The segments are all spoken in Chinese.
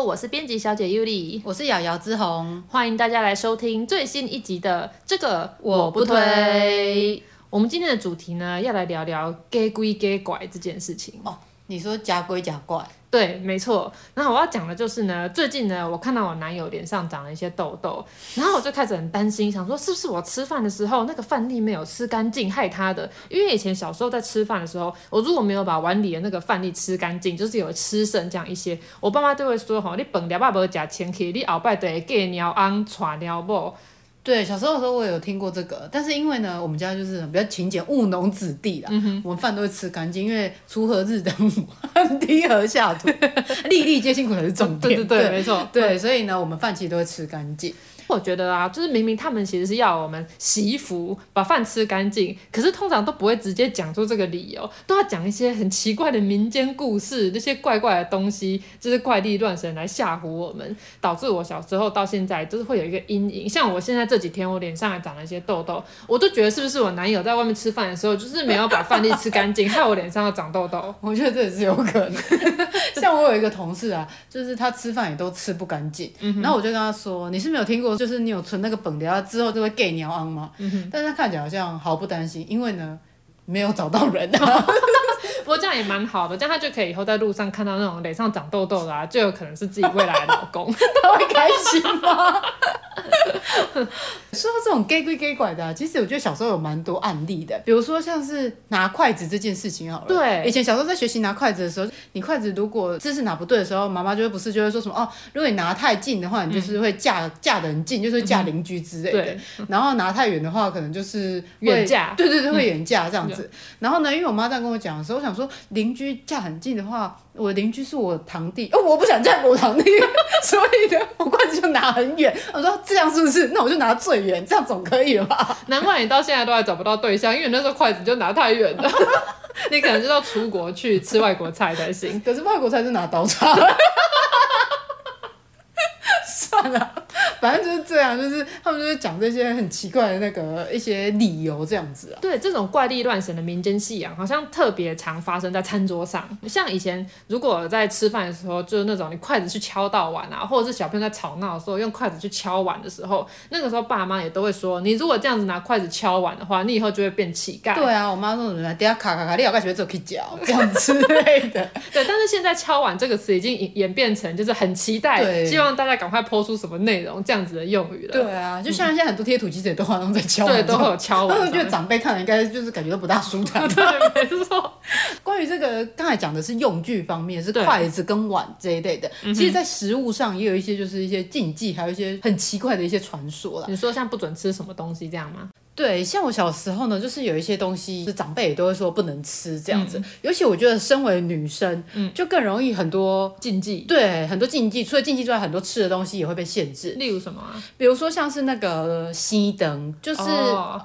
Hello，我是编辑小姐 Yuli，我是瑶瑶之红，欢迎大家来收听最新一集的这个我不推。我们今天的主题呢，要来聊聊假鬼假怪这件事情。哦，你说假鬼假怪？对，没错。然后我要讲的就是呢，最近呢，我看到我男友脸上长了一些痘痘，然后我就开始很担心，想说是不是我吃饭的时候那个饭粒没有吃干净害他的？因为以前小时候在吃饭的时候，我如果没有把碗里的那个饭粒吃干净，就是有吃剩这样一些，我爸妈就会说：吼，你饭粒啊无夹清气，你后摆就会嫁猫翁娶猫某。对，小时候的时候我有听过这个，但是因为呢，我们家就是比较勤俭务农子弟啦，嗯、我们饭都会吃干净，因为锄禾日当午，滴禾下土，粒粒皆辛苦才是重 点。对对对，对没错。对，所以呢，我们饭其实都会吃干净。我觉得啊，就是明明他们其实是要我们洗衣服、把饭吃干净，可是通常都不会直接讲出这个理由，都要讲一些很奇怪的民间故事，那些怪怪的东西，就是怪力乱神来吓唬我们，导致我小时候到现在就是会有一个阴影。像我现在这几天，我脸上还长了一些痘痘，我都觉得是不是我男友在外面吃饭的时候，就是没有把饭粒吃干净，害我脸上要长痘痘。我觉得这也是有可能。像我有一个同事啊，就是他吃饭也都吃不干净，嗯、然后我就跟他说：“你是没有听过？”就是你有存那个本的，之后就会给鸟昂吗？但是他看起来好像毫不担心，因为呢，没有找到人啊。不过这样也蛮好的，这样他就可以以后在路上看到那种脸上长痘痘的啊，就有可能是自己未来的老公，他会开心吗？说到这种 gay 归 gay 拐的、啊，其实我觉得小时候有蛮多案例的，比如说像是拿筷子这件事情好了。对，以前小时候在学习拿筷子的时候，你筷子如果姿势拿不对的时候，妈妈就会不是就会说什么哦，如果你拿太近的话，你就是会架、嗯、架得很近，就是架邻居之类的。对。然后拿太远的话，可能就是远架。对对对，会远架这样子。嗯、然后呢，因为我妈这样跟我讲的时候，我想说邻居架很近的话。我的邻居是我堂弟，哦，我不想嫁给我堂弟，所以呢，我筷子就拿很远。我说这样是不是？那我就拿最远，这样总可以了吧？难怪你到现在都还找不到对象，因为那时候筷子就拿太远了，你可能就要出国去吃外国菜才行。可是外国菜是拿刀叉。算了。反正就是这样，就是他们就是讲这些很奇怪的那个一些理由这样子啊。对，这种怪力乱神的民间信仰，好像特别常发生在餐桌上。像以前如果在吃饭的时候，就是那种你筷子去敲到碗啊，或者是小朋友在吵闹的时候用筷子去敲碗的时候，那个时候爸妈也都会说，你如果这样子拿筷子敲碗的话，你以后就会变乞丐。对啊，我妈说什么？等下卡卡卡，你要开始做可以嚼这样之类的。对，但是现在敲碗这个词已经演演变成就是很期待，希望大家赶快抛出什么内容。这样子的用语了。对啊，就像现在很多贴图其实也都好像在敲碗，对，都会有敲碗。我觉得长辈看了应该就是感觉都不大舒坦。对，没错。关于这个，刚才讲的是用具方面，是筷子跟碗这一类的。对其实，在食物上也有一些就是一些禁忌，还有一些很奇怪的一些传说啦。你说像不准吃什么东西这样吗？对，像我小时候呢，就是有一些东西，是长辈也都会说不能吃这样子。嗯、尤其我觉得，身为女生，嗯，就更容易很多禁忌。对，很多禁忌。除了禁忌之外，很多吃的东西也会被限制。例如什么啊？比如说像是那个熄灯，就是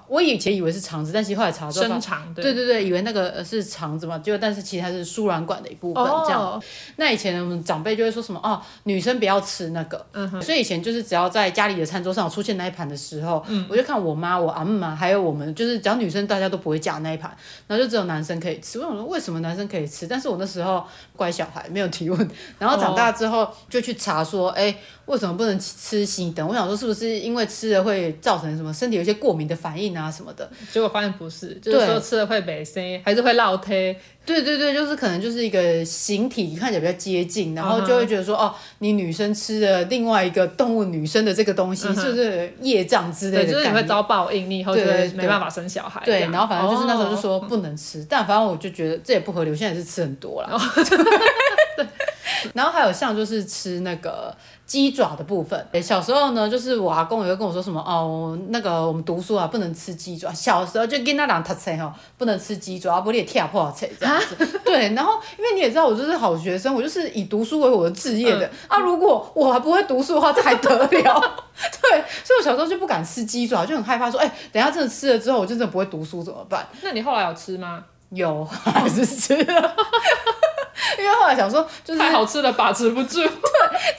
我以前以为是肠子，但其实后来查之后，深肠。对，对对对，以为那个是肠子嘛，就但是其实它是输卵管的一部分。这样。哦、那以前我们长辈就会说什么哦，女生不要吃那个。嗯哼。所以以前就是只要在家里的餐桌上出现那一盘的时候，嗯，我就看我妈、我阿嬷还有我们就。是只要女生大家都不会嫁那一盘，然后就只有男生可以吃。我想说为什么男生可以吃？但是我那时候乖小孩没有提问，然后长大之后就去查说，哎、欸，为什么不能吃西等？我想说是不是因为吃了会造成什么身体有一些过敏的反应啊什么的？结果发现不是，就是说吃了会美声，还是会落胎。对对对，就是可能就是一个形体看起来比较接近，然后就会觉得说，uh huh. 哦，你女生吃的另外一个动物女生的这个东西，uh huh. 是不是业障之类的？对，就是你会遭报应，你以后就会没办法生小孩。对，然后反正就是那时候就说不能吃，oh. 但反正我就觉得这也不合理，我现在也是吃很多了。对 然后还有像就是吃那个。鸡爪的部分，小时候呢，就是我阿公也会跟我说什么哦，那个我们读书啊，不能吃鸡爪。小时候就跟那两读册哦，不能吃鸡爪，不然你跳破册这样子。蛤 对，然后因为你也知道，我就是好学生，我就是以读书为我的志业的。嗯、啊，如果我还不会读书的话，这还得了？对，所以我小时候就不敢吃鸡爪，就很害怕说，哎、欸，等一下真的吃了之后，我就真的不会读书怎么办？那你后来有吃吗？有，还是吃了。因为后来想说，就是太好吃了，把持不住。对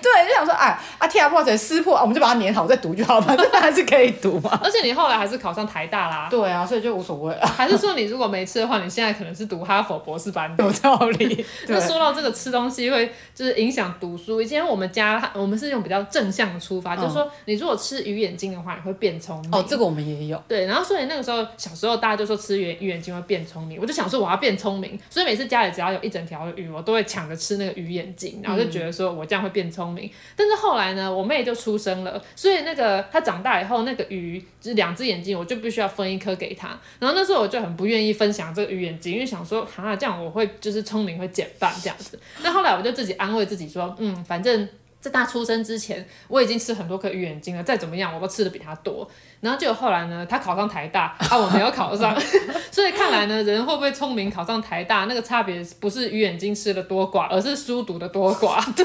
对，就想说，哎，啊，贴破谁撕破，我们就把它粘好再读就好了，反正还是可以读嘛。而且你后来还是考上台大啦。对啊，所以就无所谓了。还是说你如果没吃的话，你现在可能是读哈佛博士班？有道理。那说到这个吃东西会就是影响读书，以前我们家我们是用比较正向的出发，嗯、就是说你如果吃鱼眼睛的话，你会变聪明。哦，这个我们也有。对，然后所以那个时候小时候大家就说吃鱼鱼眼睛会变聪明，我就想说我要变聪明，所以每次家里只要有一整条的鱼，我都会抢着吃。那个鱼眼睛，然后就觉得说我这样会变聪明。嗯、但是后来呢，我妹就出生了，所以那个她长大以后，那个鱼就是两只眼睛，我就必须要分一颗给她。然后那时候我就很不愿意分享这个鱼眼睛，因为想说啊，这样我会就是聪明会减半这样子。那后来我就自己安慰自己说，嗯，反正。在他出生之前，我已经吃很多颗鱼眼睛了。再怎么样，我都吃的比他多。然后结果后来呢，他考上台大，啊，我没有考上。所以看来呢，人会不会聪明，考上台大，那个差别不是鱼眼睛吃的多寡，而是书读的多寡。对，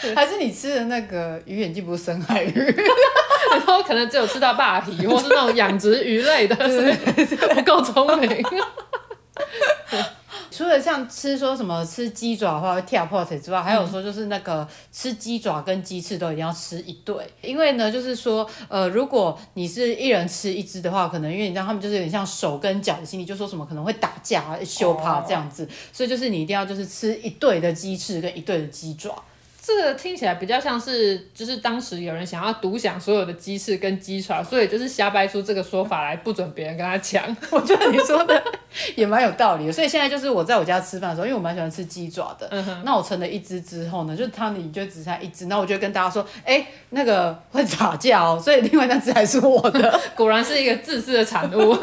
对还是你吃的那个鱼眼睛不是深海鱼，然后可能只有吃到霸皮，或是那种养殖鱼类的，是不够聪明。除了像吃说什么吃鸡爪的话会跳破腿之外，还有说就是那个吃鸡爪跟鸡翅都一定要吃一对，因为呢就是说呃如果你是一人吃一只的话，可能因为你知道他们就是有点像手跟脚的心理，就说什么可能会打架、羞怕这样子，所以就是你一定要就是吃一对的鸡翅跟一对的鸡爪。这个听起来比较像是，就是当时有人想要独享所有的鸡翅跟鸡爪，所以就是瞎掰出这个说法来，不准别人跟他抢。我觉得你说的 也蛮有道理的。所以现在就是我在我家吃饭的时候，因为我蛮喜欢吃鸡爪的，嗯、那我盛了一只之后呢，就是汤里就只剩下一只，那我就跟大家说，哎，那个会打架哦，所以另外那只还是我的。果然是一个自私的产物。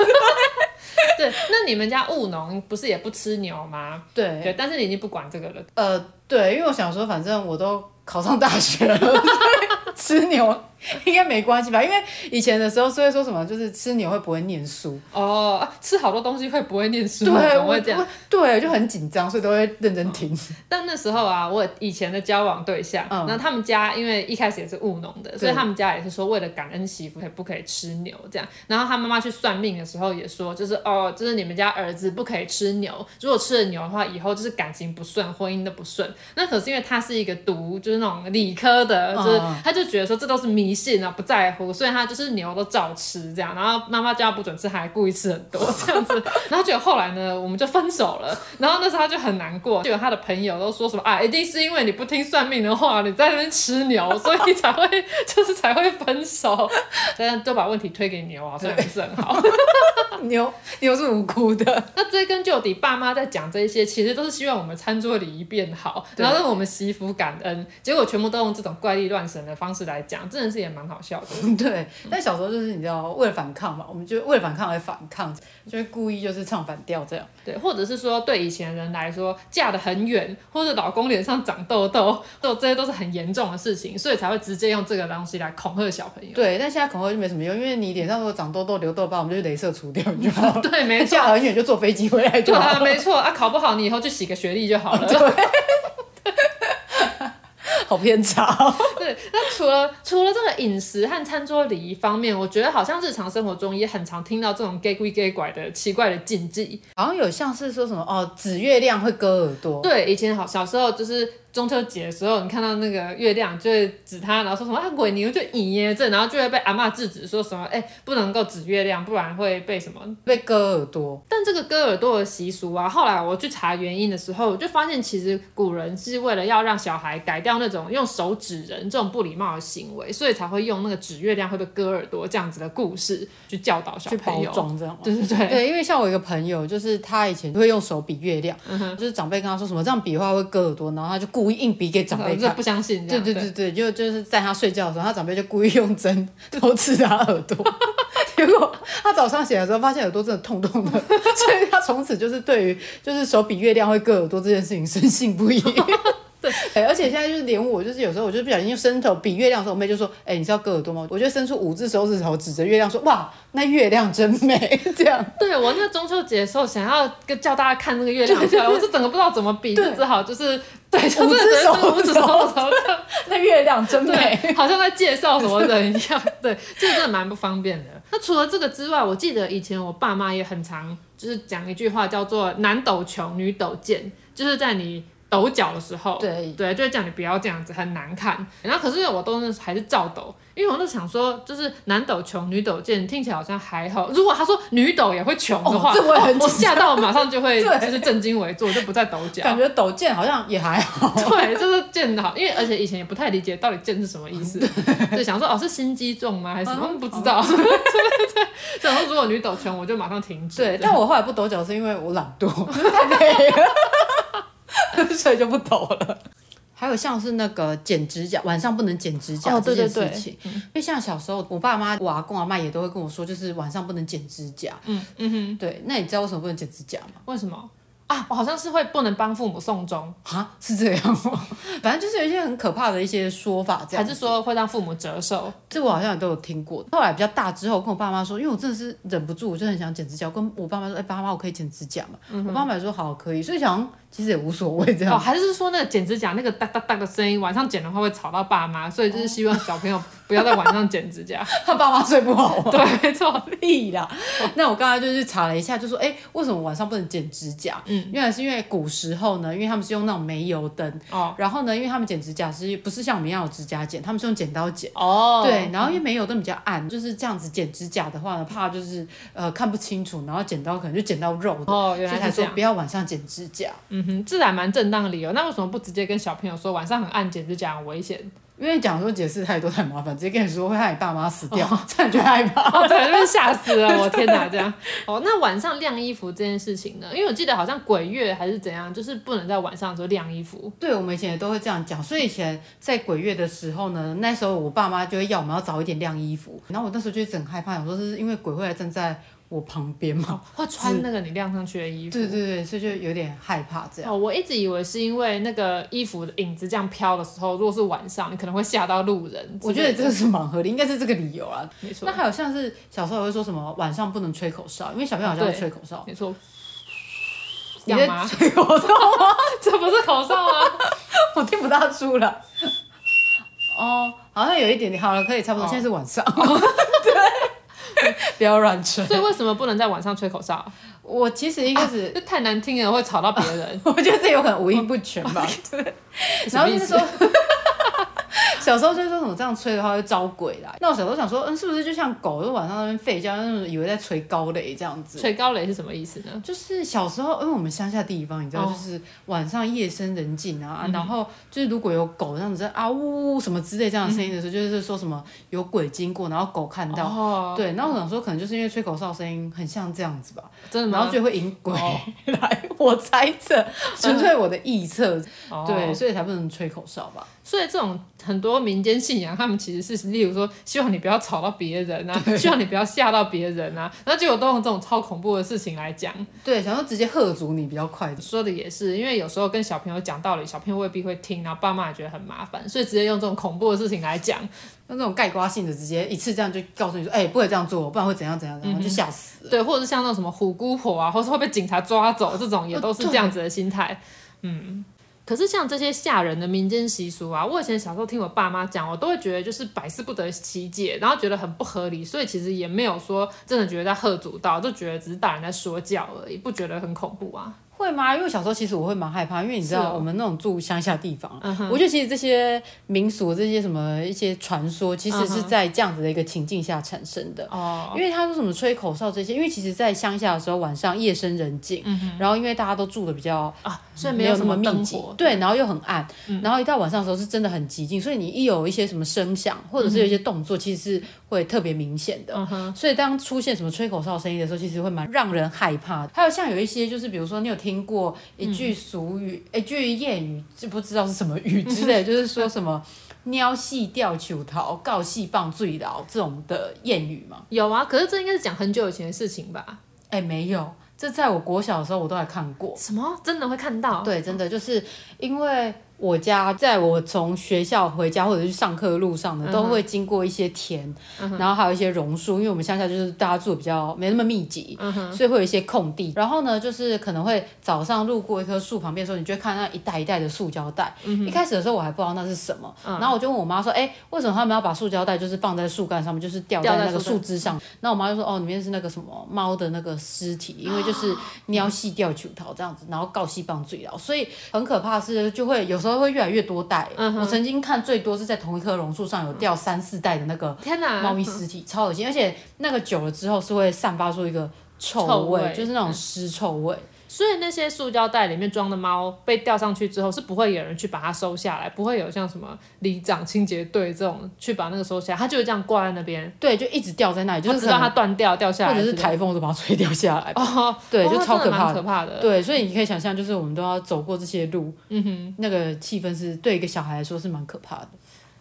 对，那你们家务农不是也不吃牛吗？对，对，但是你已经不管这个了。呃，对，因为我想说，反正我都考上大学了，吃牛。应该没关系吧？因为以前的时候是会说什么，就是吃牛会不会念书哦，吃好多东西会不会念书？对，我会这样，对，就很紧张，所以都会认真听。但那时候啊，我以前的交往对象，那他们家因为一开始也是务农的，所以他们家也是说为了感恩媳妇，不可以吃牛这样。然后他妈妈去算命的时候也说，就是哦，就是你们家儿子不可以吃牛，如果吃了牛的话，以后就是感情不顺，婚姻都不顺。那可是因为他是一个读就是那种理科的，就是他就觉得说这都是迷。信啊，不在乎，所以他就是牛都照吃这样，然后妈妈叫他不准吃，他还故意吃很多这样子，然后结果后来呢，我们就分手了，然后那时候他就很难过，就有他的朋友都说什么啊，一定是因为你不听算命的话，你在那边吃牛，所以才会 就是才会分手，但都把问题推给牛啊，所以不是很好，牛牛是无辜的，那追根究底，爸妈在讲这一些，其实都是希望我们餐桌礼仪变好，然后让我们媳妇感恩，结果全部都用这种怪力乱神的方式来讲，真的是。也蛮好笑的，对。但小时候就是你知道，为了反抗嘛，我们就为了反抗而反抗，就会故意就是唱反调这样。对，或者是说对以前人来说，嫁得很远，或者老公脸上长痘痘，都这些都是很严重的事情，所以才会直接用这个东西来恐吓小朋友。对，但现在恐吓就没什么用，因为你脸上如果长痘痘、留痘疤，我们就去镭射除掉你就好。对，没错。嫁很远就坐飞机回来就好。对啊，没错啊，考不好你以后就洗个学历就好了。对。好偏差哦。对，那除了除了这个饮食和餐桌礼仪方面，我觉得好像日常生活中也很常听到这种 gay 归 gay 拐的奇怪的禁忌，好像有像是说什么哦，指月亮会割耳朵。对，以前好小时候就是。中秋节的时候，你看到那个月亮，就会指他，然后说什么啊鬼牛就引耶这，然后就会被阿嬷制止，说什么哎、欸、不能够指月亮，不然会被什么 被割耳朵。但这个割耳朵的习俗啊，后来我去查原因的时候，我就发现其实古人是为了要让小孩改掉那种用手指人这种不礼貌的行为，所以才会用那个指月亮会被割耳朵这样子的故事去教导小朋友。去包装这样？对对对。对，因为像我一个朋友，就是他以前会用手比月亮，嗯、就是长辈跟他说什么这样比的话会割耳朵，然后他就故意硬比给长辈。看不相信，对对对对，就就是在他睡觉的时候，他长辈就故意用针偷刺他耳朵，结果他早上醒来的时候，发现耳朵真的痛痛的，所以他从此就是对于就是手比月亮会割耳朵这件事情深信不疑。对，而且现在就是连我，就是有时候我就不小心就伸头比月亮的时候，我妹就说：“哎、欸，你知道割耳朵吗？”我就伸出五只手指头指着月亮说：“哇，那月亮真美。”这样。对，我那中秋节的时候想要跟叫大家看那个月亮，我就整个不知道怎么比，就只好就是对，五只手五只手头 那月亮真美，好像在介绍什么人一样。对，这个真的蛮不方便的。那除了这个之外，我记得以前我爸妈也很常就是讲一句话，叫做“男抖穷，女抖贱”，就是在你。抖脚的时候，对对，就会叫你不要这样子，很难看。然后可是我都是还是照抖，因为我就想说，就是男抖穷，女抖贱，听起来好像还好。如果他说女抖也会穷的话，哦、我很我吓到，马上就会 就是正襟危坐，就不再抖脚。感觉抖贱好像也还好。对，就是贱的好，因为而且以前也不太理解到底贱是什么意思，就想说哦是心机重吗？还是什么？嗯、不知道。对对对，想说如果女抖穷，我就马上停止。对，但我后来不抖脚是因为我懒惰，太累了。所以就不抖了。还有像是那个剪指甲，晚上不能剪指甲这件事情，哦、对对对，因为像小时候，我爸妈、我阿公阿妈也都会跟我说，就是晚上不能剪指甲。嗯嗯哼，对。那你知道为什么不能剪指甲吗？为什么？啊，我好像是会不能帮父母送终啊，是这样吗？反正就是有一些很可怕的一些说法，这样还是说会让父母折寿？这我好像也都有听过。后来比较大之后，跟我爸妈说，因为我真的是忍不住，我就很想剪指甲。跟我爸妈说，哎、欸，爸妈，我可以剪指甲吗？嗯、我爸妈也说好，可以。所以想其实也无所谓这样。哦，还是说那个剪指甲那个哒哒哒的声音，晚上剪的话会吵到爸妈，所以就是希望小朋友不要在晚上剪指甲，他爸妈睡不好。对，没错，屁啦。那我刚才就是查了一下，就说，哎、欸，为什么晚上不能剪指甲？嗯，原来是因为。古时候呢，因为他们是用那种煤油灯，哦，然后呢，因为他们剪指甲是不是像我们一样有指甲剪，他们是用剪刀剪，哦，对，然后因为煤油灯比较暗，就是这样子剪指甲的话呢，怕就是呃看不清楚，然后剪刀可能就剪到肉的，哦，原来他说不要晚上剪指甲，嗯哼，自然蛮正当的理由，那为什么不直接跟小朋友说晚上很暗剪指甲很危险？因为讲说解释太多太麻烦，直接跟你说会害你爸妈死掉，这样就害怕。哦，对，就是吓死了，我天哪，这样。哦，那晚上晾衣服这件事情呢？因为我记得好像鬼月还是怎样，就是不能在晚上的时候晾衣服。对，我们以前也都会这样讲，所以以前在鬼月的时候呢，那时候我爸妈就会要我们要早一点晾衣服，然后我那时候就一直很害怕，想说是因为鬼会来站在。我旁边嘛，会穿那个你晾上去的衣服。对对对，所以就有点害怕这样。哦，我一直以为是因为那个衣服的影子这样飘的时候，如果是晚上，你可能会吓到路人。我觉得这个是蛮合理，应该是这个理由啊。没错。那还有像是小时候会说什么晚上不能吹口哨，因为小朋友好像会吹口哨。没错。你在吹口哨吗？这不是口哨啊？我听不大出了。哦，好像有一点点。好了，可以差不多。现在是晚上。对。不要乱吹。所以为什么不能在晚上吹口哨？我其实一开始就太难听了，会吵到别人。我觉得这有可能五音不全吧。对。然后就是说。小时候就说什么这样吹的话会招鬼来，那我小时候想说，嗯，是不是就像狗就晚上那边吠叫，那种以为在吹高雷这样子？吹高雷是什么意思呢？就是小时候，因为我们乡下地方，你知道，就是晚上夜深人静啊，哦、然后就是如果有狗这样子啊呜呜什么之类这样的声音的时候，嗯、就是说什么有鬼经过，然后狗看到，哦、对，那我想说可能就是因为吹口哨声音很像这样子吧，真的吗？然后就会引鬼。来，哦、我猜测，纯粹我的臆测，哦、对，所以才不能吹口哨吧。所以这种很多民间信仰，他们其实是，例如说，希望你不要吵到别人啊，希望你不要吓到别人啊，那结果都用这种超恐怖的事情来讲。对，想要直接吓阻你比较快。说的也是，因为有时候跟小朋友讲道理，小朋友未必会听，然后爸妈也觉得很麻烦，所以直接用这种恐怖的事情来讲，用这种盖瓜性的，直接一次这样就告诉你说，哎、欸，不可以这样做，不然会怎样怎样，然后就吓死、嗯。对，或者是像那种什么虎姑婆啊，或是会被警察抓走这种，也都是这样子的心态。嗯。可是像这些吓人的民间习俗啊，我以前小时候听我爸妈讲，我都会觉得就是百思不得其解，然后觉得很不合理，所以其实也没有说真的觉得在吓阻到，就觉得只是大人在说教而已，不觉得很恐怖啊。会吗？因为小时候其实我会蛮害怕，因为你知道我们那种住乡下地方，哦、我觉得其实这些民俗、这些什么一些传说，其实是在这样子的一个情境下产生的。哦，因为他说什么吹口哨这些，因为其实，在乡下的时候，晚上夜深人静，然后因为大家都住的比较啊，所以没有那么密集，对，然后又很暗，嗯、然后一到晚上的时候是真的很寂静，所以你一有一些什么声响，或者是有一些动作，其实是会特别明显的。所以当出现什么吹口哨声音的时候，其实会蛮让人害怕。还有像有一些就是，比如说你有听过。一句俗语，嗯、一句谚语，就不知道是什么语之类，就是说什么“鸟戏吊球桃，告戏棒醉老”这种的谚语吗？有啊，可是这应该是讲很久以前的事情吧？哎、欸，没有，这在我国小的时候我都还看过。什么？真的会看到？对，真的就是因为。我家在我从学校回家或者是上课的路上呢，都会经过一些田，嗯、然后还有一些榕树，因为我们乡下就是大家住的比较没那么密集，嗯、所以会有一些空地。然后呢，就是可能会早上路过一棵树旁边的时候，你就会看到一袋一袋的塑胶袋。嗯、一开始的时候我还不知道那是什么，嗯、然后我就问我妈说：“哎，为什么他们要把塑胶袋就是放在树干上面，就是吊在那个树枝上？”那我妈就说：“哦，里面是那个什么猫的那个尸体，因为就是鸟死掉球桃这样子，然后告细棒坠了，所以很可怕是就会有时候会越来越多袋，嗯、我曾经看最多是在同一棵榕树上有掉三四袋的那个猫咪尸体，超恶心，而且那个久了之后是会散发出一个臭味，臭味就是那种尸臭味。所以那些塑胶袋里面装的猫被吊上去之后，是不会有人去把它收下来，不会有像什么里长、清洁队这种去把那个收下来，它就是这样挂在那边，对，就一直吊在那里，就是直到它断掉掉下来，或者是台风就把它吹掉下来。哦，对，就超可怕，哦、可怕的。对，所以你可以想象，就是我们都要走过这些路，嗯哼，那个气氛是对一个小孩来说是蛮可怕的。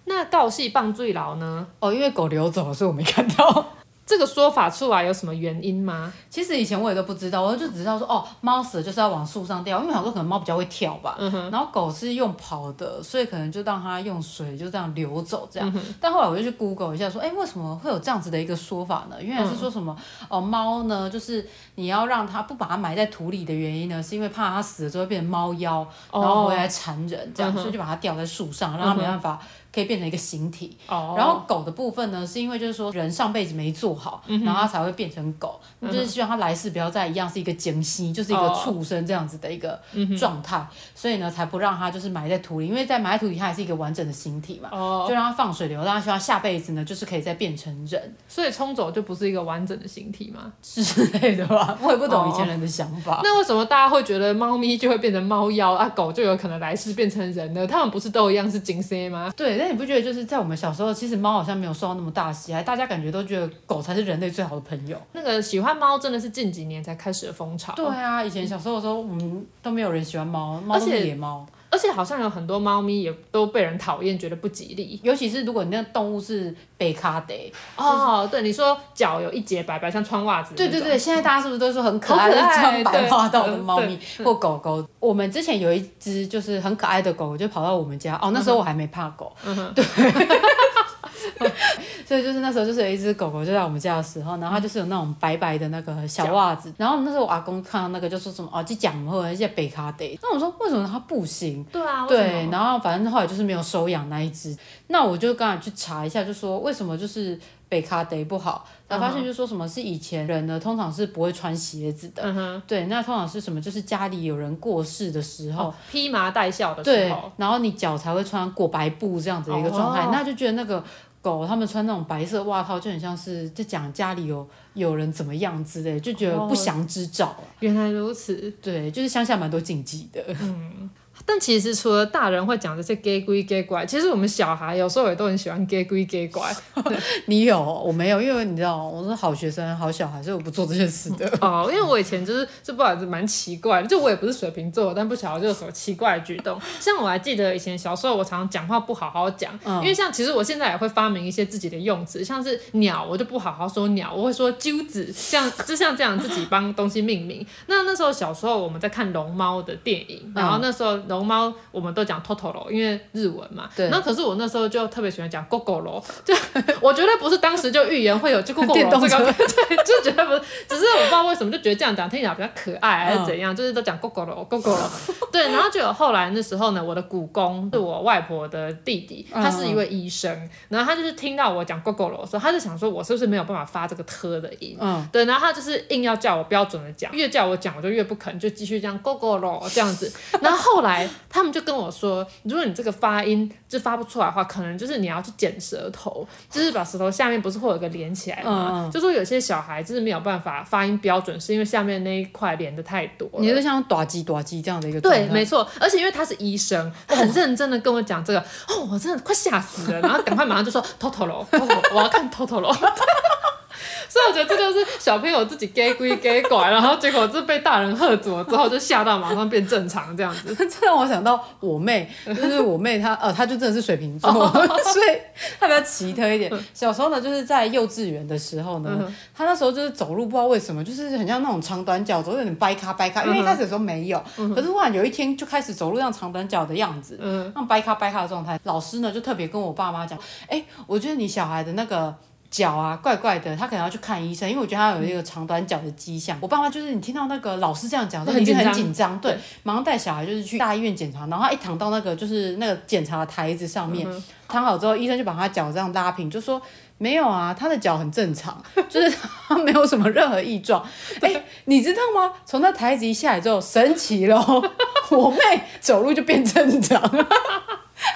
那告细棒坠牢呢？哦，因为狗流走了，所以我没看到。这个说法出来有什么原因吗？其实以前我也都不知道，我就只知道说哦，猫死了就是要往树上掉，因为好多可能猫比较会跳吧。然后狗是用跑的，所以可能就让它用水就这样流走这样。嗯、但后来我就去 Google 一下说，哎，为什么会有这样子的一个说法呢？原来是说什么、嗯、哦，猫呢，就是你要让它不把它埋在土里的原因呢，是因为怕它死了之后变成猫妖，然后回来缠人，这样，哦、所以就把它吊在树上，让它没办法。可以变成一个形体，oh. 然后狗的部分呢，是因为就是说人上辈子没做好，mm hmm. 然后它才会变成狗，那、mm hmm. 就是希望它来世不要再一样是一个精尸，就是一个畜生这样子的一个状态，oh. 所以呢才不让它就是埋在土里，因为在埋在土里它还是一个完整的形体嘛，oh. 就让它放水流，让它希望下辈子呢就是可以再变成人，所以冲走就不是一个完整的形体嘛之类的吧，我也不懂以前人的想法。Oh. 那为什么大家会觉得猫咪就会变成猫妖啊，狗就有可能来世变成人呢？他们不是都一样是精神吗？对，那你不觉得就是在。我们小时候其实猫好像没有受到那么大喜爱，大家感觉都觉得狗才是人类最好的朋友。那个喜欢猫真的是近几年才开始的风潮。对啊，以前小时候的时候，我们都没有人喜欢猫，猫都是野猫。而且好像有很多猫咪也都被人讨厌，觉得不吉利。尤其是如果你那个动物是贝卡德哦，对，你说脚有一节白白，像穿袜子。对对对，现在大家是不是都说很可爱的穿白袜道的猫咪或狗狗？我们之前有一只就是很可爱的狗，就跑到我们家哦，那时候我还没怕狗，对。所以就是那时候，就是有一只狗狗就在我们家的时候，然后它就是有那种白白的那个小袜子，然后那时候我阿公看到那个就说什么哦，就讲或者些北卡得，那我说为什么它不行？对啊，对，然后反正后来就是没有收养那一只，那我就刚才去查一下，就说为什么就是北卡得不好，然后发现就说什么是以前人呢，通常是不会穿鞋子的，嗯哼，对，那通常是什么？就是家里有人过世的时候，披麻戴孝的时候，对，然后你脚才会穿裹白布这样子的一个状态，那就觉得那个。狗他们穿那种白色袜套，就很像是在讲家里有有人怎么样之类，就觉得不祥之兆啊。原来如此，对，就是乡下蛮多禁忌的。嗯。但其实除了大人会讲这些 gay 归 gay 怪，其实我们小孩有时候也都很喜欢 gay 鬼 gay 怪。你有，我没有，因为你知道我是好学生、好小孩，所以我不做这件事的。哦，因为我以前就是就不好意思蛮奇怪的，就我也不是水瓶座，但不晓得就有什么奇怪的举动。像我还记得以前小时候，我常常讲话不好好讲，嗯、因为像其实我现在也会发明一些自己的用词，像是鸟，我就不好好说鸟，我会说鸠子，像就像这样自己帮东西命名。那那时候小时候我们在看龙猫的电影，然后那时候。龙猫我们都讲 Totoro，因为日文嘛。对。那可是我那时候就特别喜欢讲 Gogoro，就我觉得不是当时就预言会有就 Gogoro 这个，对，就觉得不是，只是我不知道为什么就觉得这样讲听起来比较可爱还是怎样，嗯、就是都讲 Gogoro Gogoro。对，然后就有后来那时候呢，我的姑公是我外婆的弟弟，他是一位医生，然后他就是听到我讲 Gogoro 的时候，他就想说我是不是没有办法发这个特的音？嗯。对，然后他就是硬要叫我标准的讲，越叫我讲我就越不肯，就继续这样 Gogoro 这样子。然后后来。他们就跟我说，如果你这个发音就发不出来的话，可能就是你要去剪舌头，就是把舌头下面不是会有个连起来吗？嗯、就说有些小孩就是没有办法发音标准，是因为下面那一块连的太多。你是像短鸡短鸡这样的一个对，没错。而且因为他是医生，很认真的跟我讲这个，哦，我真的快吓死了，然后赶快马上就说 Totoro，我要看 Totoro。所以我觉得这就是小朋友自己假鬼假怪，然后结果就被大人喝阻了之后，就吓到马上变正常这样子。这让我想到我妹，就是我妹她呃，她就真的是水瓶座，所以她比较奇特一点。小时候呢，就是在幼稚园的时候呢，她那时候就是走路不知道为什么，就是很像那种长短脚，走有点掰卡掰卡，因为一开始的时候没有，可是忽然有一天就开始走路像长短脚的样子，那种掰卡掰卡的状态。老师呢就特别跟我爸妈讲，哎、欸，我觉得你小孩的那个。脚啊，怪怪的，他可能要去看医生，因为我觉得他有一个长短脚的迹象。嗯、我爸妈就是你听到那个老师这样讲，已经很紧张，对，马上带小孩就是去大医院检查，然后他一躺到那个就是那个检查的台子上面，嗯、躺好之后，医生就把他脚这样拉平，就说没有啊，他的脚很正常，就是他没有什么任何异状。你知道吗？从那台子一下来之后，神奇喽，我妹走路就变正常了。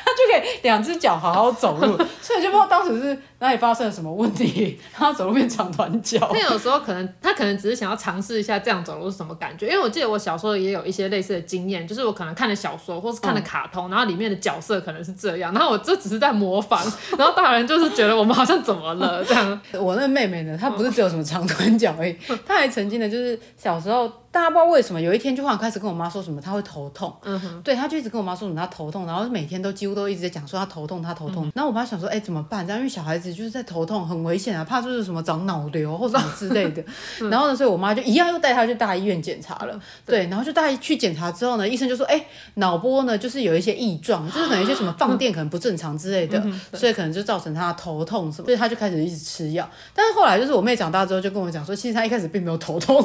他 就可以两只脚好好走路，所以就不知道当时是哪里发生了什么问题，他走路变长短脚。那有时候可能他可能只是想要尝试一下这样走路是什么感觉，因为我记得我小时候也有一些类似的经验，就是我可能看了小说或是看了卡通，嗯、然后里面的角色可能是这样，然后我这只是在模仿，然后大人就是觉得我们好像怎么了这样。我那个妹妹呢，她不是只有什么长短脚而已，她还曾经呢，就是小时候。大家不知道为什么，有一天就忽然开始跟我妈说什么，她会头痛。嗯哼，对，她就一直跟我妈说什么她头痛，然后每天都几乎都一直在讲说她头痛，她头痛。嗯、然后我妈想说，哎、欸，怎么办？这样因为小孩子就是在头痛，很危险啊，怕就是什么长脑瘤或什么之类的。嗯、然后呢，所以我妈就一样又带她去大医院检查了。嗯、对，然后就带去检查之后呢，医生就说，哎、欸，脑波呢就是有一些异状，就是可能一些什么 放电可能不正常之类的，嗯、所以可能就造成她头痛什么。所以她就开始一直吃药。但是后来就是我妹长大之后就跟我讲说，其实她一开始并没有头痛。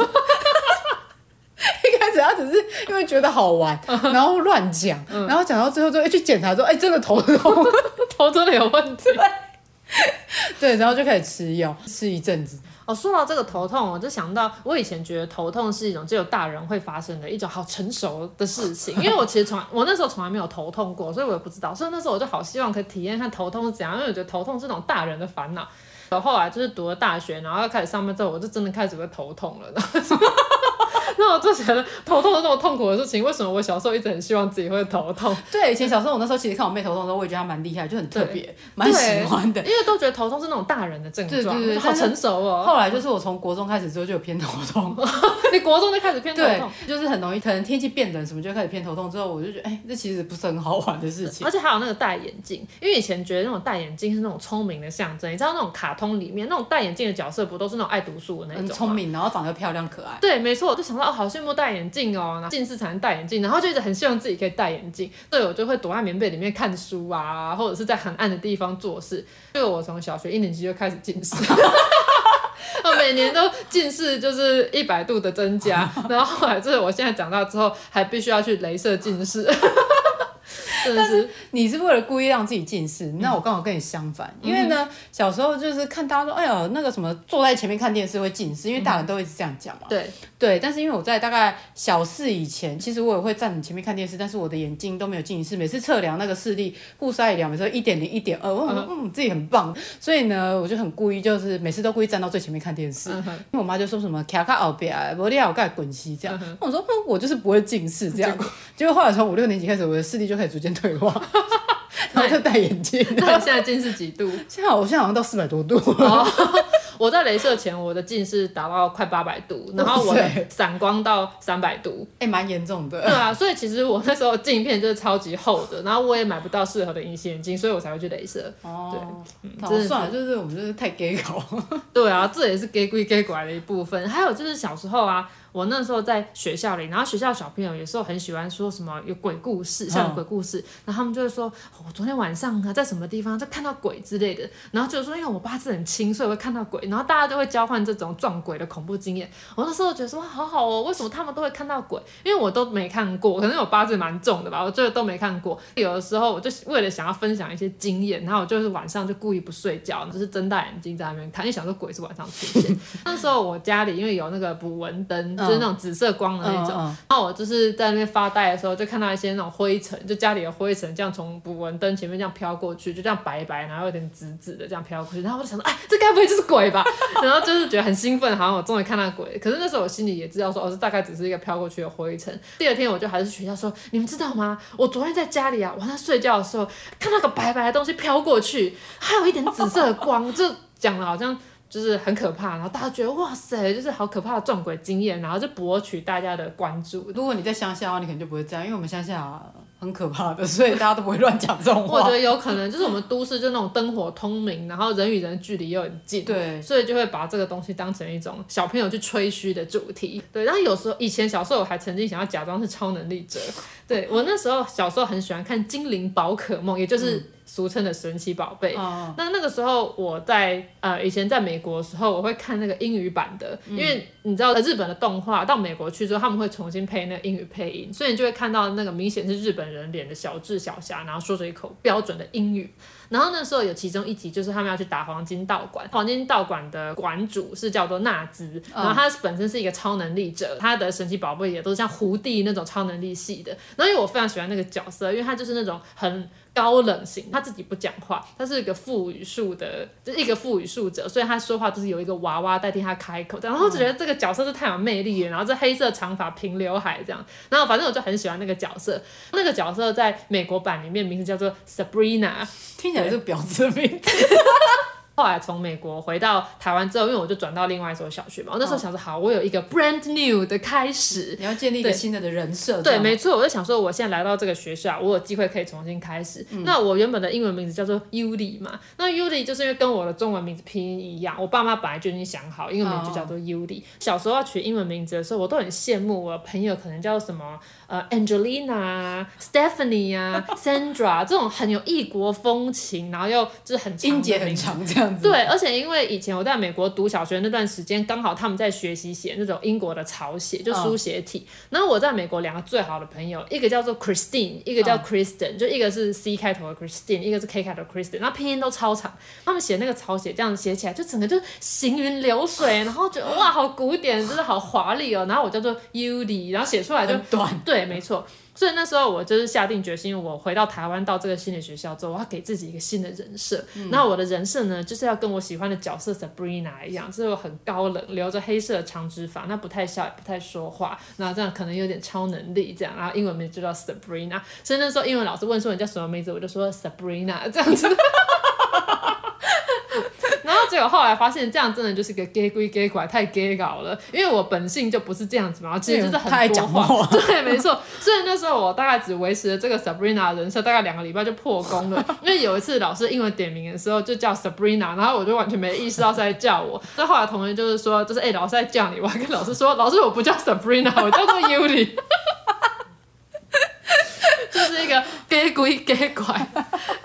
他只是因为觉得好玩，然后乱讲，然后讲到最后就去检查说，哎，真的头痛，头真的有问题。对，然后就开始吃药，吃一阵子。哦，说到这个头痛，我就想到我以前觉得头痛是一种只有大人会发生的一种好成熟的事情，因为我其实从我那时候从来没有头痛过，所以我也不知道。所以那时候我就好希望可以体验一下头痛是怎样，因为我觉得头痛是那种大人的烦恼。然后后来就是读了大学，然后要开始上班之后，我就真的开始会头痛了。那我就觉得头痛是那么痛苦的事情，为什么我小时候一直很希望自己会头痛？对，以前小时候我那时候其实看我妹头痛的时候，我也觉得她蛮厉害，就很特别，蛮喜欢的。因为都觉得头痛是那种大人的症状，对对对，好成熟哦。后来就是我从国中开始之后就有偏头痛，你国中就开始偏头痛，就是很容易，可能天气变冷什么就开始偏头痛。之后我就觉得，哎，这其实不是很好玩的事情。而且还有那个戴眼镜，因为以前觉得那种戴眼镜是那种聪明的象征。你知道那种卡通里面那种戴眼镜的角色不都是那种爱读书的那种，很聪明，然后长得漂亮可爱。对，没错，我就想到哦，好羡慕戴眼镜哦，然后近视才能戴眼镜，然后就一直很希望自己可以戴眼镜，所以我就会躲在棉被里面看书啊，或者是在很暗的地方做事。就我从小学一年级就开始近视，我每年都近视就是一百度的增加，然后后来就是我现在长大之后还必须要去镭射近视。但是你是为了故意让自己近视，那我刚好跟你相反，嗯、因为呢，小时候就是看大家说，哎呦，那个什么坐在前面看电视会近视，因为大人都一直这样讲嘛。对。对，但是因为我在大概小四以前，其实我也会站你前面看电视，但是我的眼睛都没有近视，每次测量那个视力，护纱也量，每次一点零、一点二，我说嗯，自己很棒，所以呢，我就很故意，就是每次都故意站到最前面看电视，嗯、因为我妈就说什么卡卡后边，不要我盖滚西这样，嗯、我说嗯，我就是不会近视这样，结果后来从五六年级开始，我的视力就开始逐渐。退化，然后就戴眼镜。那现在近视几度？现在我现在好像到四百多度。我在镭射前，我的近视达到快八百度，然后我的散光到三百度，哎、欸，蛮严重的。对啊，所以其实我那时候镜片就是超级厚的，然后我也买不到适合的隐形眼镜，所以我才会去镭射。哦，对，嗯，算了，就是我们就是太 gay 搞。对啊，这也是假鬼假怪的一部分。还有就是小时候啊。我那时候在学校里，然后学校小朋友有时候很喜欢说什么有鬼故事，像鬼故事，然后他们就会说，我昨天晚上啊在什么地方就看到鬼之类的，然后就说因为我八字很轻，所以我会看到鬼，然后大家就会交换这种撞鬼的恐怖经验。我那时候觉得说好好哦，为什么他们都会看到鬼？因为我都没看过，可能我八字蛮重的吧，我最后都没看过。有的时候我就为了想要分享一些经验，然后我就是晚上就故意不睡觉，就是睁大眼睛在那边看，因为想说鬼是晚上出现。那时候我家里因为有那个捕蚊灯，就是那种。紫色光的那种，嗯嗯、然后我就是在那边发呆的时候，就看到一些那种灰尘，就家里的灰尘这样从捕蚊灯前面这样飘过去，就这样白白，然后有点紫紫的这样飘过去，然后我就想说，哎，这该不会就是鬼吧？然后就是觉得很兴奋，好像我终于看到鬼。可是那时候我心里也知道说，哦，这大概只是一个飘过去的灰尘。第二天我就还是学校说，你们知道吗？我昨天在家里啊，晚上睡觉的时候看到个白白的东西飘过去，还有一点紫色的光，就讲的好像。就是很可怕，然后大家觉得哇塞，就是好可怕的撞鬼经验，然后就博取大家的关注。如果你在乡下的话，你可能就不会这样，因为我们乡下很可怕的，所以大家都不会乱讲这种话。我觉得有可能就是我们都市就那种灯火通明，然后人与人距离又很近，对，所以就会把这个东西当成一种小朋友去吹嘘的主题。对，然后有时候以前小时候我还曾经想要假装是超能力者，对，我那时候小时候很喜欢看《精灵宝可梦》，也就是、嗯。俗称的神奇宝贝。Oh. 那那个时候我在呃以前在美国的时候，我会看那个英语版的，嗯、因为你知道日本的动画到美国去之后，他们会重新配那个英语配音，所以你就会看到那个明显是日本人脸的小智小霞，然后说着一口标准的英语。然后那时候有其中一集就是他们要去打黄金道馆，黄金道馆的馆主是叫做纳兹，然后他本身是一个超能力者，他的神奇宝贝也都是像胡地那种超能力系的。然后因为我非常喜欢那个角色，因为他就是那种很。高冷型，他自己不讲话，他是一个副语术的，就是一个副语术者，所以他说话就是有一个娃娃代替他开口，然后就觉得这个角色是太有魅力了，然后这黑色长发平刘海这样，然后反正我就很喜欢那个角色，那个角色在美国版里面名字叫做 Sabrina，听起来是婊子的名字。后来从美国回到台湾之后，因为我就转到另外一所小学嘛，我那时候想说，好，我有一个 brand new 的开始，你要建立一个新的的人设。对，没错，我就想说，我现在来到这个学校，我有机会可以重新开始。嗯、那我原本的英文名字叫做 Yuli 嘛，那 Yuli 就是因为跟我的中文名字拼音一样，我爸妈本来就已经想好，英文名字就叫做 Yuli。哦、小时候要取英文名字的时候，我都很羡慕我的朋友，可能叫什么呃 Angelina、Stephanie 啊、Sandra 这种很有异国风情，然后又就是很音节很长这样子。对，而且因为以前我在美国读小学那段时间，刚好他们在学习写那种英国的草写，就书写体。Oh. 然后我在美国两个最好的朋友，一个叫做 Christine，一个叫 Kristen，、oh. 就一个是 C 开头的 Christine，一个是 K 开头的 Kristen，然后拼音都超长。他们写那个草写这样写起来，就整个就行云流水，然后觉得哇，好古典，真的好华丽哦。然后我叫做 Yudi，然后写出来就短，对，没错。所以那时候我就是下定决心，我回到台湾到这个新的学校之后，我要给自己一个新的人设。嗯、然后我的人设呢，就是要跟我喜欢的角色 Sabrina 一样，就是很高冷，留着黑色的长直发，那不太笑，也不太说话，那这样可能有点超能力这样。然后英文名就叫 Sabrina，所以那时候英文老师问说你叫什么名字，我就说 Sabrina 这样子。结果后来发现这样真的就是个 gay 归 gay 拐太 gay 搞了，因为我本性就不是这样子嘛，其实就是很多话，讲话 对，没错。所以那时候我大概只维持了这个 Sabrina 的人设，大概两个礼拜就破功了。因为有一次老师英文点名的时候就叫 Sabrina，然后我就完全没意识到是在叫我。所以后来同学就是说，就是哎、欸，老师在叫你，我还跟老师说，老师我不叫 Sabrina，我叫做 Yuli，就是一个 gay 归 gay 拐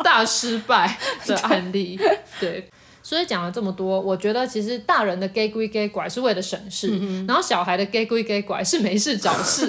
大失败的案例，对。所以讲了这么多，我觉得其实大人的 gay 归 gay 拐是为了省事，嗯、然后小孩的 gay 归 gay 拐是没事找事。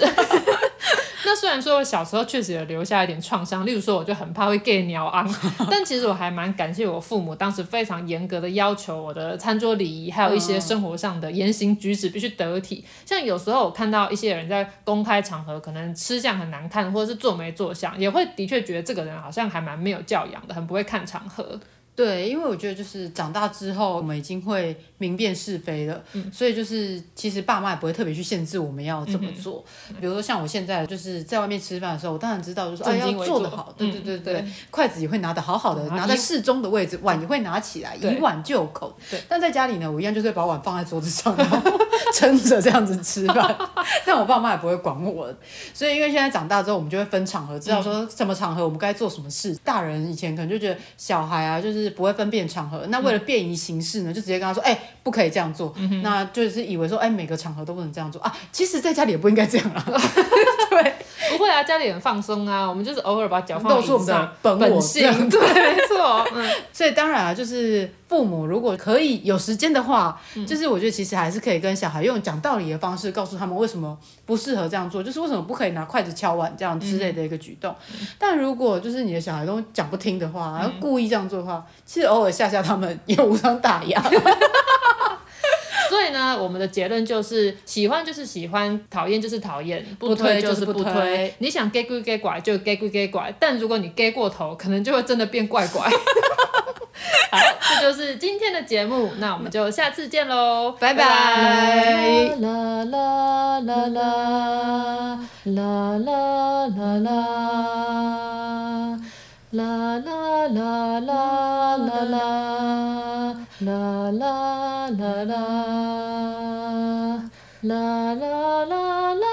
那虽然说我小时候确实有留下一点创伤，例如说我就很怕会 gay 鸟昂，但其实我还蛮感谢我父母当时非常严格的要求我的餐桌礼仪，还有一些生活上的言行举止必须得体。像有时候我看到一些人在公开场合可能吃相很难看，或者是坐没坐相，也会的确觉得这个人好像还蛮没有教养的，很不会看场合。对，因为我觉得就是长大之后，我们已经会明辨是非了，嗯、所以就是其实爸妈也不会特别去限制我们要怎么做。嗯、比如说像我现在就是在外面吃饭的时候，我当然知道就是哎要做的好，对对对对，嗯、筷子也会拿得好好的，拿在适中的位置，碗也会拿起来，以碗就口。对，但在家里呢，我一样就是把碗放在桌子上，然后 撑着这样子吃饭。但我爸妈也不会管我，所以因为现在长大之后，我们就会分场合，知道说什么场合我们该做什么事。大人以前可能就觉得小孩啊，就是。不会分辨场合，那为了便于行事呢，就直接跟他说：“哎、欸，不可以这样做。嗯”那就是以为说：“哎、欸，每个场合都不能这样做啊。”其实，在家里也不应该这样啊。对，不会啊，家里很放松啊。我们就是偶尔把脚放露出我们的本，本性，对，没错。嗯，所以当然啊，就是父母如果可以有时间的话，嗯、就是我觉得其实还是可以跟小孩用讲道理的方式告诉他们为什么不适合这样做，就是为什么不可以拿筷子敲碗这样之类的一个举动。嗯、但如果就是你的小孩都讲不听的话，然后故意这样做的话。其实偶尔吓吓他们也无伤大雅，所以呢，我们的结论就是喜欢就是喜欢，讨厌就是讨厌，不推就是不推。不推你想 gay 归 gay 拐就 gay 归 gay 拐，但如果你 gay 过头，可能就会真的变怪怪。好，这就是今天的节目，那我们就下次见喽，拜拜。啦啦啦啦啦啦啦啦啦。啦啦啦啦啦啦啦啦啦啦啦啦啦。啦啦啦啦。